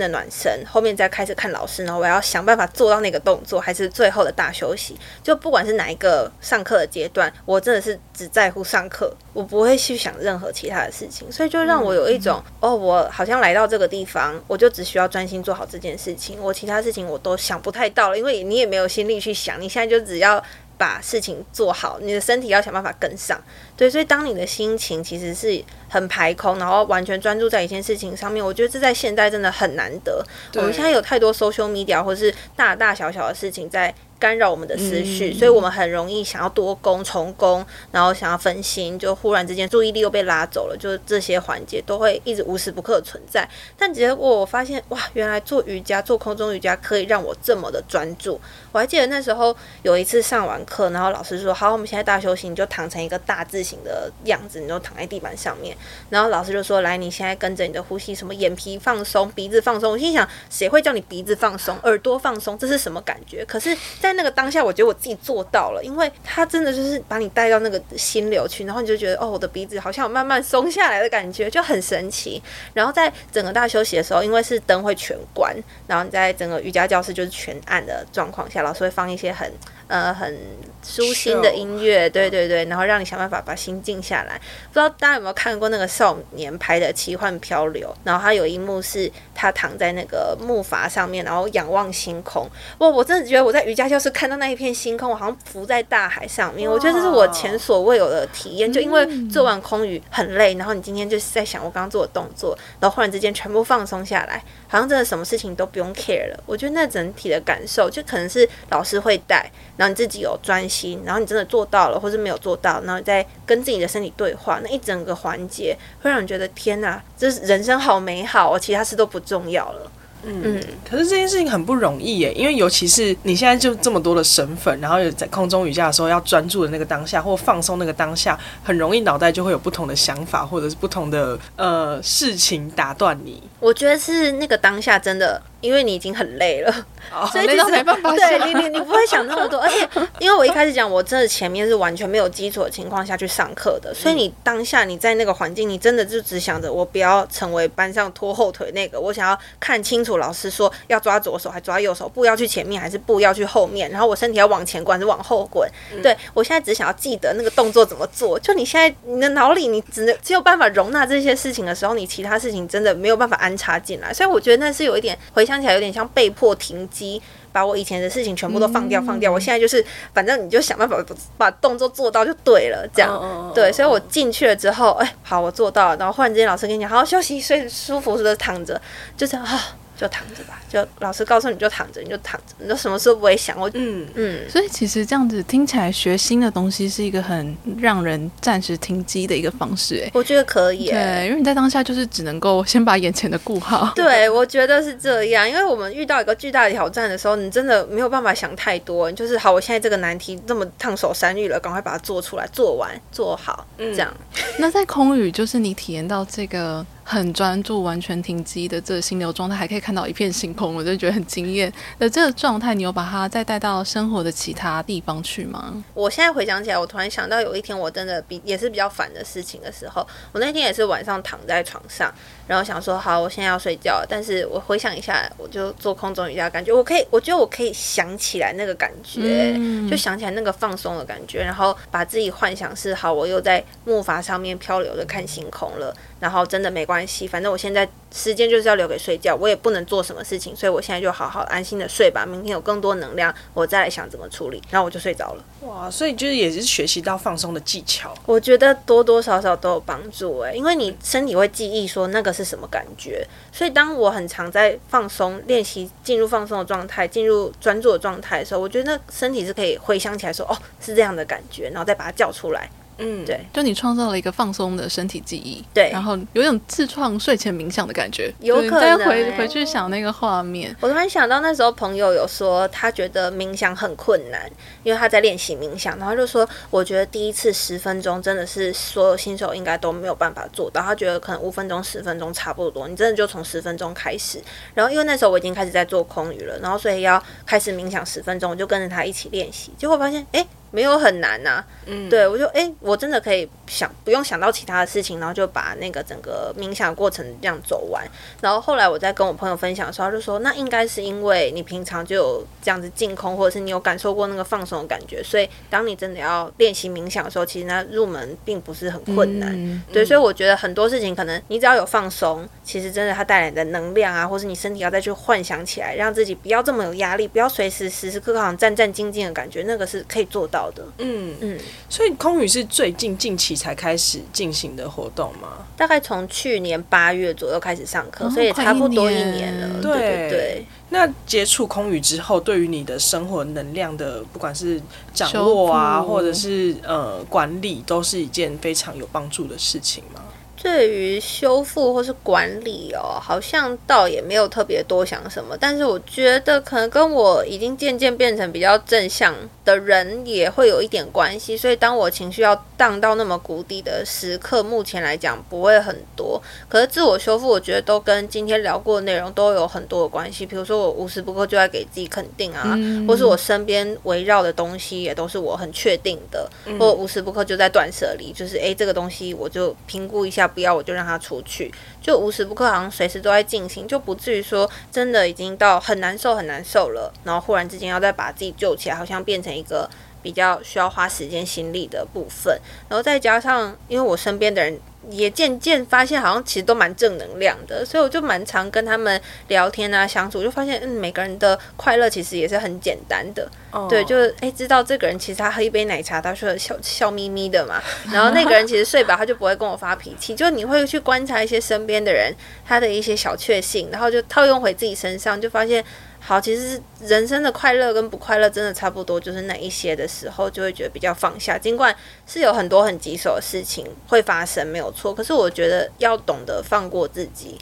的暖身，后面再开始看老师，然后我要想办法做到那个动作，还是最后的大休息，就不管是哪一个上课的阶段，我真的是只在乎上课，我不会去想任何其他的事情。所以就让我有一种，哦，我好像来到这个地方，我就只需要专心做好这件事情，我其他事情我都想不太到了，因为你也没有心力去想，你现在就只要。把事情做好，你的身体要想办法跟上。对，所以当你的心情其实是很排空，然后完全专注在一件事情上面，我觉得这在现代真的很难得。我们现在有太多 social media 或是大大小小的事情在。干扰我们的思绪，嗯、所以我们很容易想要多工重工，然后想要分心，就忽然之间注意力又被拉走了，就这些环节都会一直无时不刻存在。但结果我发现，哇，原来做瑜伽、做空中瑜伽可以让我这么的专注。我还记得那时候有一次上完课，然后老师说：“好，我们现在大休息，你就躺成一个大字形的样子，你就躺在地板上面。”然后老师就说：“来，你现在跟着你的呼吸，什么眼皮放松，鼻子放松。”我心想：谁会叫你鼻子放松、耳朵放松？这是什么感觉？可是，在那个当下，我觉得我自己做到了，因为他真的就是把你带到那个心流去，然后你就觉得哦，我的鼻子好像有慢慢松下来的感觉，就很神奇。然后在整个大休息的时候，因为是灯会全关，然后你在整个瑜伽教室就是全暗的状况下，老师会放一些很。呃，很舒心的音乐，对对对，然后让你想办法把心静下来。不知道大家有没有看过那个少年拍的《奇幻漂流》，然后他有一幕是他躺在那个木筏上面，然后仰望星空。哇，我真的觉得我在瑜伽教室看到那一片星空，我好像浮在大海上面。我觉得这是我前所未有的体验。就因为做完空余很累，然后你今天就是在想我刚刚做的动作，然后忽然之间全部放松下来，好像真的什么事情都不用 care 了。我觉得那整体的感受，就可能是老师会带。然后你自己有专心，然后你真的做到了，或是没有做到，然后再跟自己的身体对话，那一整个环节会让你觉得天哪，这是人生好美好哦，其他事都不重要了。嗯，嗯，可是这件事情很不容易耶，因为尤其是你现在就这么多的身份，然后有在空中瑜伽的时候要专注的那个当下，或放松那个当下，很容易脑袋就会有不同的想法，或者是不同的呃事情打断你。我觉得是那个当下真的。因为你已经很累了，哦、所以其实没办法对你，你你不会想那么多。而且，因为我一开始讲，我真的前面是完全没有基础的情况下去上课的，所以你当下你在那个环境，你真的就只想着我不要成为班上拖后腿那个，我想要看清楚老师说要抓左手还抓右手，步要去前面还是步要去后面，然后我身体要往前滚还是往后滚。嗯、对，我现在只想要记得那个动作怎么做。就你现在你的脑里，你只能只有办法容纳这些事情的时候，你其他事情真的没有办法安插进来。所以我觉得那是有一点回。想起来有点像被迫停机，把我以前的事情全部都放掉，放掉。我现在就是，反正你就想办法把动作做到就对了，这样对。所以我进去了之后，哎，好，我做到了。然后忽然之间老师跟你讲，好好休息，睡舒服的躺着，就这样啊。就躺着吧，就老师告诉你就躺着，你就躺着，你就什么事都不会想。我嗯嗯，所以其实这样子听起来，学新的东西是一个很让人暂时停机的一个方式。哎，我觉得可以。对，因为你在当下就是只能够先把眼前的顾好。对，我觉得是这样，因为我们遇到一个巨大的挑战的时候，你真的没有办法想太多。就是好，我现在这个难题这么烫手山芋了，赶快把它做出来，做完做好，嗯这样。嗯、那在空语，就是你体验到这个。很专注、完全停机的这个心流状态，还可以看到一片星空，我就觉得很惊艳。那这个状态，你有把它再带到生活的其他地方去吗？我现在回想起来，我突然想到有一天我真的比也是比较烦的事情的时候，我那天也是晚上躺在床上，然后想说好，我现在要睡觉。但是我回想一下，我就做空中瑜伽，感觉我可以，我觉得我可以想起来那个感觉，嗯、就想起来那个放松的感觉，然后把自己幻想是好，我又在木筏上面漂流着看星空了。然后真的没关系，反正我现在时间就是要留给睡觉，我也不能做什么事情，所以我现在就好好安心的睡吧。明天有更多能量，我再来想怎么处理。然后我就睡着了。哇，所以就是也是学习到放松的技巧。我觉得多多少少都有帮助诶，因为你身体会记忆说那个是什么感觉，所以当我很常在放松练习进入放松的状态，进入专注的状态的时候，我觉得那身体是可以回想起来说哦，是这样的感觉，然后再把它叫出来。嗯，对，就你创造了一个放松的身体记忆，对，然后有一种自创睡前冥想的感觉，有可能再回回去想那个画面。我突然想到那时候朋友有说他觉得冥想很困难，因为他在练习冥想，然后就说我觉得第一次十分钟真的是所有新手应该都没有办法做到，他觉得可能五分钟、十分钟差不多，你真的就从十分钟开始。然后因为那时候我已经开始在做空余了，然后所以要开始冥想十分钟，我就跟着他一起练习，结果发现哎。诶没有很难呐、啊。嗯，对我就哎、欸，我真的可以想不用想到其他的事情，然后就把那个整个冥想过程这样走完。然后后来我在跟我朋友分享的时候，他就说那应该是因为你平常就有这样子净空，或者是你有感受过那个放松的感觉，所以当你真的要练习冥想的时候，其实那入门并不是很困难。嗯、对，所以我觉得很多事情可能你只要有放松，其实真的它带来的能量啊，或是你身体要再去幻想起来，让自己不要这么有压力，不要随时时时刻刻好像战战兢兢的感觉，那个是可以做到的。嗯嗯。所以空语是最近近期才开始进行的活动吗？大概从去年八月左右开始上课，哦、所以也差不多一年了。年对对对。那接触空语之后，对于你的生活能量的，不管是掌握啊，或者是呃管理，都是一件非常有帮助的事情吗？对于修复或是管理哦，好像倒也没有特别多想什么，但是我觉得可能跟我已经渐渐变成比较正向的人也会有一点关系，所以当我情绪要荡到那么谷底的时刻，目前来讲不会很多。可是自我修复，我觉得都跟今天聊过的内容都有很多的关系。比如说我无时不刻就在给自己肯定啊，嗯、或是我身边围绕的东西也都是我很确定的，嗯、或无时不刻就在断舍离，就是诶，这个东西我就评估一下。不要我就让他出去，就无时不刻好像随时都在进行，就不至于说真的已经到很难受很难受了，然后忽然之间要再把自己救起来，好像变成一个比较需要花时间心力的部分，然后再加上因为我身边的人。也渐渐发现，好像其实都蛮正能量的，所以我就蛮常跟他们聊天啊，相处，就发现，嗯，每个人的快乐其实也是很简单的，oh. 对，就是诶，知道这个人其实他喝一杯奶茶，他说笑笑眯眯的嘛，然后那个人其实睡饱，他就不会跟我发脾气，就你会去观察一些身边的人他的一些小确幸，然后就套用回自己身上，就发现。好，其实人生的快乐跟不快乐真的差不多，就是那一些的时候，就会觉得比较放下。尽管是有很多很棘手的事情会发生，没有错。可是我觉得要懂得放过自己。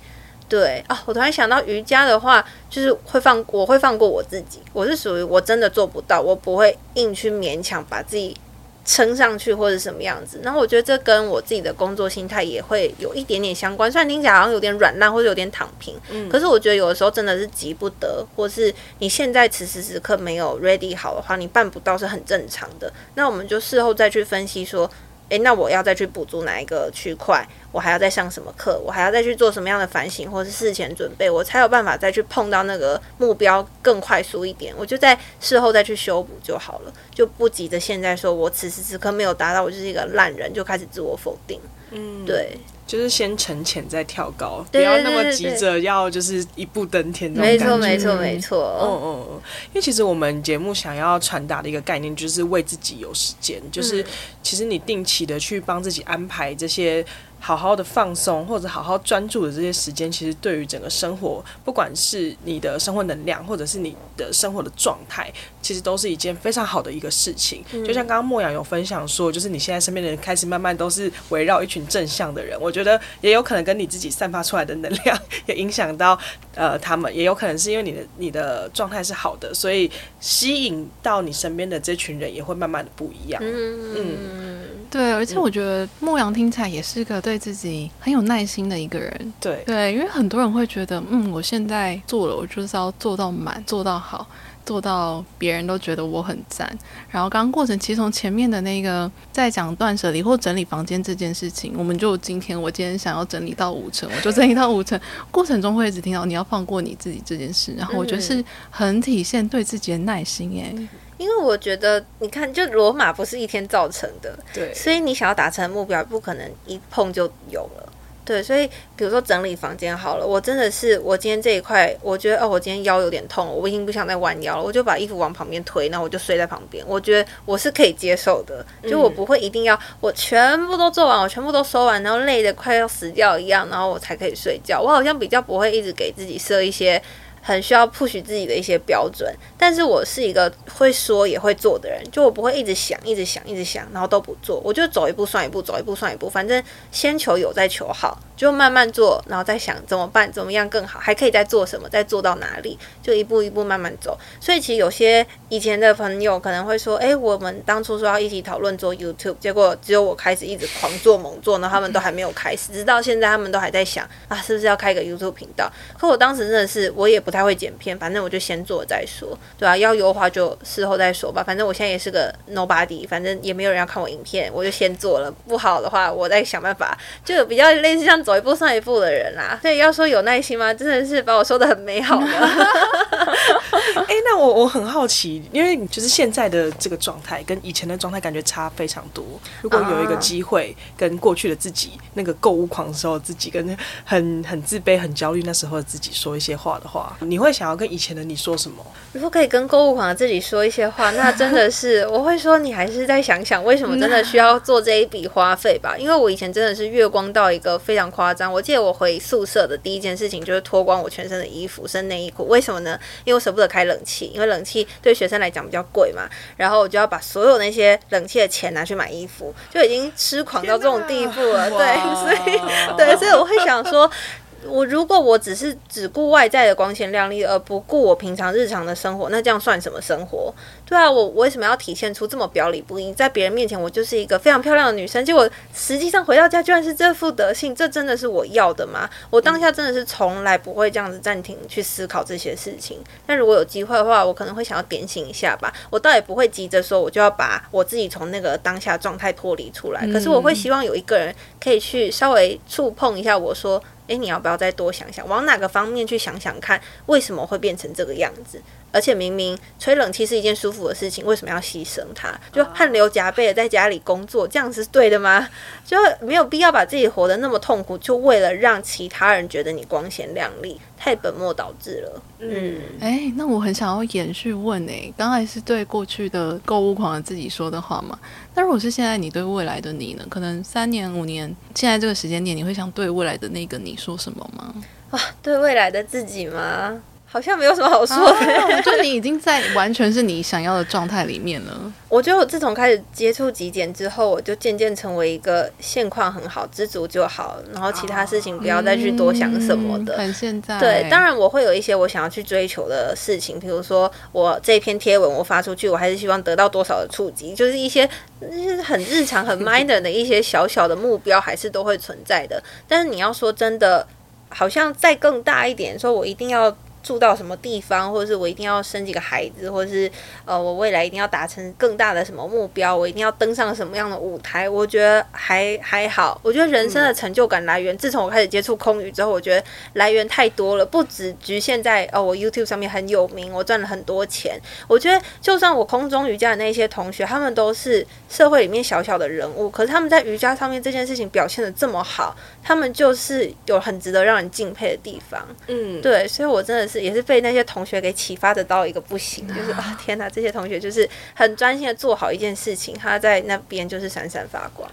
对啊，我突然想到瑜伽的话，就是会放，我会放过我自己。我是属于我真的做不到，我不会硬去勉强把自己。撑上去或者什么样子，然后我觉得这跟我自己的工作心态也会有一点点相关。虽然听起来好像有点软烂或者有点躺平，嗯，可是我觉得有的时候真的是急不得，或是你现在此时此刻没有 ready 好的话，你办不到是很正常的。那我们就事后再去分析说。诶，那我要再去补足哪一个区块？我还要再上什么课？我还要再去做什么样的反省，或是事前准备，我才有办法再去碰到那个目标更快速一点。我就在事后再去修补就好了，就不急着现在说我此时此刻没有达到，我就是一个烂人，就开始自我否定。嗯，对。就是先沉潜再跳高，不要那么急着要就是一步登天那种感觉。没错，没错，没错。嗯嗯嗯。因为其实我们节目想要传达的一个概念，就是为自己有时间，就是其实你定期的去帮自己安排这些。好好的放松或者好好专注的这些时间，其实对于整个生活，不管是你的生活能量，或者是你的生活的状态，其实都是一件非常好的一个事情。嗯、就像刚刚莫阳有分享说，就是你现在身边的人开始慢慢都是围绕一群正向的人，我觉得也有可能跟你自己散发出来的能量也影响到呃他们，也有可能是因为你的你的状态是好的，所以吸引到你身边的这群人也会慢慢的不一样。嗯。嗯对，而且我觉得牧羊听起来也是个对自己很有耐心的一个人。对对，因为很多人会觉得，嗯，我现在做了，我就是要做到满，做到好，做到别人都觉得我很赞。然后刚刚过程其实从前面的那个在讲断舍离或整理房间这件事情，我们就今天我今天想要整理到五成，我就整理到五成。过程中会一直听到你要放过你自己这件事，然后我觉得是很体现对自己的耐心耶。因为我觉得，你看，就罗马不是一天造成的，对，所以你想要达成目标，不可能一碰就有了，对，所以比如说整理房间好了，我真的是，我今天这一块，我觉得哦，我今天腰有点痛，我已经不想再弯腰了，我就把衣服往旁边推，然后我就睡在旁边，我觉得我是可以接受的，就我不会一定要我全部都做完，我全部都收完，然后累得快要死掉一样，然后我才可以睡觉，我好像比较不会一直给自己设一些。很需要 push 自己的一些标准，但是我是一个会说也会做的人，就我不会一直想、一直想、一直想，然后都不做，我就走一步算一步，走一步算一步，反正先求有再求好，就慢慢做，然后再想怎么办，怎么样更好，还可以再做什么，再做到哪里，就一步一步慢慢走。所以其实有些以前的朋友可能会说，诶，我们当初说要一起讨论做 YouTube，结果只有我开始一直狂做猛做，然后他们都还没有开始，直到现在他们都还在想啊，是不是要开个 YouTube 频道？可我当时真的是我也不太。太会剪片，反正我就先做再说，对啊，要优化就事后再说吧。反正我现在也是个 nobody，反正也没有人要看我影片，我就先做了。不好的话，我再想办法。就比较类似像走一步算一步的人啦。所以要说有耐心吗？真的是把我说的很美好的。哎、欸，那我我很好奇，因为就是现在的这个状态跟以前的状态感觉差非常多。如果有一个机会跟过去的自己，那个购物狂的时候自己，跟很很自卑、很焦虑那时候的自己说一些话的话，你会想要跟以前的你说什么？如果可以跟购物狂的自己说一些话，那真的是我会说，你还是再想想，为什么真的需要做这一笔花费吧？因为我以前真的是月光到一个非常夸张。我记得我回宿舍的第一件事情就是脱光我全身的衣服，剩内衣裤。为什么呢？因为我舍不得开冷气，因为冷气对学生来讲比较贵嘛。然后我就要把所有那些冷气的钱拿去买衣服，就已经痴狂到这种地步了。对，所以对，所以我会想说。我如果我只是只顾外在的光鲜亮丽，而不顾我平常日常的生活，那这样算什么生活？对啊，我为什么要体现出这么表里不一？在别人面前，我就是一个非常漂亮的女生，结果实际上回到家居然是这副德性，这真的是我要的吗？我当下真的是从来不会这样子暂停去思考这些事情。但如果有机会的话，我可能会想要点醒一下吧。我倒也不会急着说，我就要把我自己从那个当下状态脱离出来。可是我会希望有一个人可以去稍微触碰一下我说。诶，你要不要再多想想，往哪个方面去想想看，为什么会变成这个样子？而且明明吹冷气是一件舒服的事情，为什么要牺牲它？就汗流浃背的在家里工作，这样子是对的吗？就没有必要把自己活得那么痛苦，就为了让其他人觉得你光鲜亮丽，太本末倒置了。嗯，诶，那我很想要延续问诶，刚才是对过去的购物狂的自己说的话吗？那如果是现在你对未来的你呢？可能三年五年，现在这个时间点，你会想对未来的那个你说什么吗？啊，对未来的自己吗？好像没有什么好说的，啊，就你已经在完全是你想要的状态里面了。我觉得我自从开始接触极简之后，我就渐渐成为一个现况很好、知足就好，然后其他事情不要再去多想什么的。嗯、很现在。对，当然我会有一些我想要去追求的事情，比如说我这篇贴文我发出去，我还是希望得到多少的触及，就是一些就是很日常、很 minor 的一些小小的目标，还是都会存在的。但是你要说真的，好像再更大一点，说我一定要。住到什么地方，或者是我一定要生几个孩子，或者是呃，我未来一定要达成更大的什么目标，我一定要登上什么样的舞台？我觉得还还好。我觉得人生的成就感来源，嗯、自从我开始接触空余之后，我觉得来源太多了，不只局限在哦，我 YouTube 上面很有名，我赚了很多钱。我觉得就算我空中瑜伽的那些同学，他们都是社会里面小小的人物，可是他们在瑜伽上面这件事情表现的这么好，他们就是有很值得让人敬佩的地方。嗯，对，所以我真的。是也是被那些同学给启发的到一个不行，就是啊天哪，这些同学就是很专心的做好一件事情，他在那边就是闪闪发光。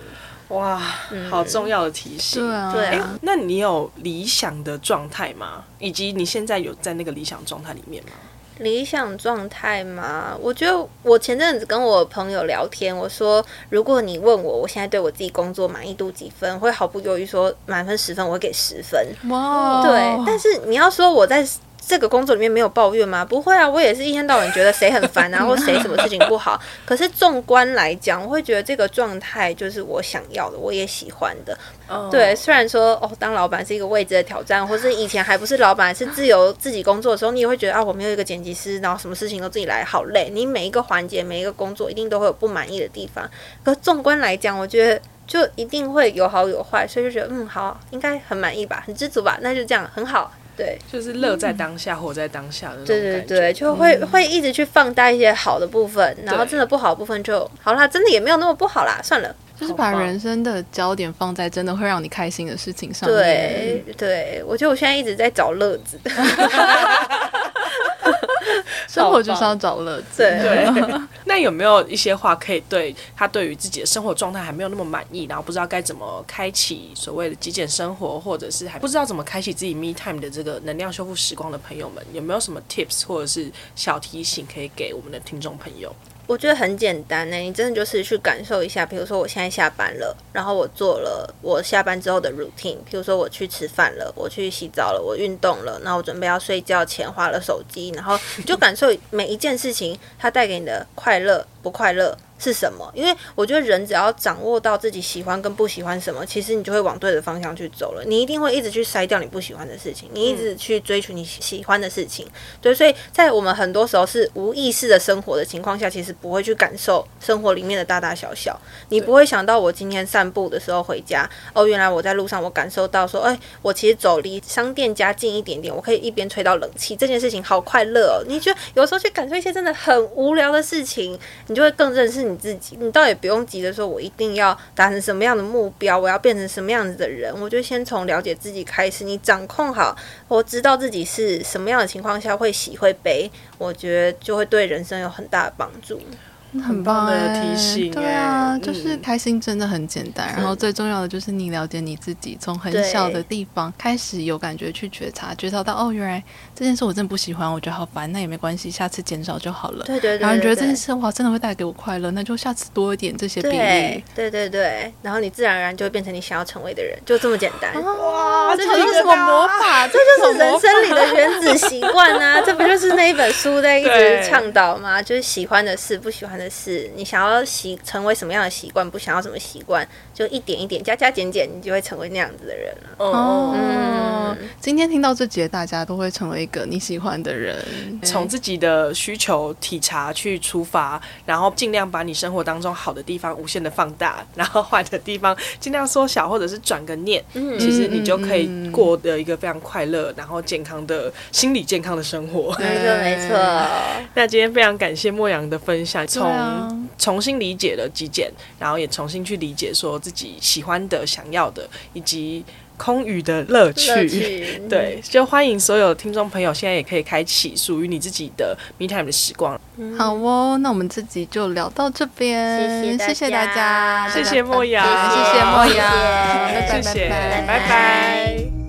哇，嗯、好重要的提醒。对啊，对啊。那你有理想的状态吗？以及你现在有在那个理想状态里面吗？理想状态吗？我觉得我前阵子跟我朋友聊天，我说如果你问我，我现在对我自己工作满意度几分，我会毫不犹豫说满分十分，我会给十分。哇，对。但是你要说我在。这个工作里面没有抱怨吗？不会啊，我也是一天到晚觉得谁很烦啊，或谁什么事情不好。可是纵观来讲，我会觉得这个状态就是我想要的，我也喜欢的。Oh. 对，虽然说哦，当老板是一个未知的挑战，或是以前还不是老板是自由自己工作的时候，你也会觉得啊，我没有一个剪辑师，然后什么事情都自己来，好累。你每一个环节，每一个工作，一定都会有不满意的地方。可是纵观来讲，我觉得就一定会有好有坏，所以就觉得嗯，好，应该很满意吧，很知足吧，那就这样，很好。对，就是乐在当下，嗯、活在当下的那种感觉。对对对，就会、嗯、会一直去放大一些好的部分，然后真的不好的部分就好啦，真的也没有那么不好啦，算了。就是把人生的焦点放在真的会让你开心的事情上面。对对，我觉得我现在一直在找乐子。生活就是要找乐子。对，那有没有一些话可以对他对于自己的生活状态还没有那么满意，然后不知道该怎么开启所谓的极简生活，或者是还不知道怎么开启自己 me time 的这个能量修复时光的朋友们，有没有什么 tips 或者是小提醒可以给我们的听众朋友？我觉得很简单呢，你真的就是去感受一下。比如说，我现在下班了，然后我做了我下班之后的 routine。比如说，我去吃饭了，我去洗澡了，我运动了，然后我准备要睡觉前花了手机，然后就感受每一件事情它带给你的快乐不快乐，是什么？因为我觉得人只要掌握到自己喜欢跟不喜欢什么，其实你就会往对的方向去走了。你一定会一直去筛掉你不喜欢的事情，你一直去追求你喜欢的事情。对，所以在我们很多时候是无意识的生活的情况下，其实不会去感受生活里面的大大小小。你不会想到我今天散步的时候回家，哦，原来我在路上我感受到说，哎，我其实走离商店家近一点点，我可以一边吹到冷气，这件事情好快乐哦。你觉得有时候去感受一些真的很无聊的事情，你就会更认识你自己。你倒也不用急着说，我一定要达成什么样的目标，我要变成什么样子的人。我就先从了解自己开始，你掌控好，我知道自己是什么样的情况下会喜会悲，我觉得就会对人生有很大的帮助。很棒的提醒，对啊，就是开心真的很简单，然后最重要的就是你了解你自己，从很小的地方开始有感觉去觉察，觉察到哦，原来这件事我真的不喜欢，我觉得好烦，那也没关系，下次减少就好了。对对对，然后你觉得这件事哇，真的会带给我快乐，那就下次多一点这些比例。对对对，然后你自然而然就会变成你想要成为的人，就这么简单。哇，这就 是什么魔法？这就是人生里的原子习惯啊！这不就是那一本书在一直倡导吗？就是喜欢的事，不喜欢的事，你想要习成为什么样的习惯，不想要什么习惯，就一点一点加加减减，你就会成为那样子的人了。哦，嗯，今天听到这节，大家都会成为一个你喜欢的人，从自己的需求体察去出发，然后尽量把你生活当中好的地方无限的放大，然后坏的地方尽量缩小，或者是转个念，嗯，其实你就可以过得一个非常快乐，然后健康的心理健康的生活。没错，没错。那今天非常感谢莫阳的分享，从重新理解了极简，然后也重新去理解说自己喜欢的、想要的，以及空余的乐趣。对，就欢迎所有听众朋友，现在也可以开启属于你自己的 Me Time 的时光。嗯、好哦，那我们这集就聊到这边，谢谢大家，谢谢莫阳，谢谢莫阳，拜拜，拜拜。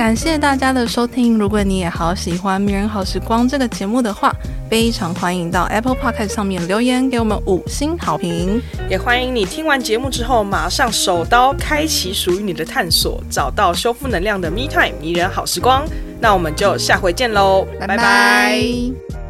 感谢大家的收听。如果你也好喜欢《迷人好时光》这个节目的话，非常欢迎到 Apple Podcast 上面留言给我们五星好评。也欢迎你听完节目之后，马上手刀开启属于你的探索，找到修复能量的 Me Time 迷人好时光。那我们就下回见喽，拜拜。拜拜。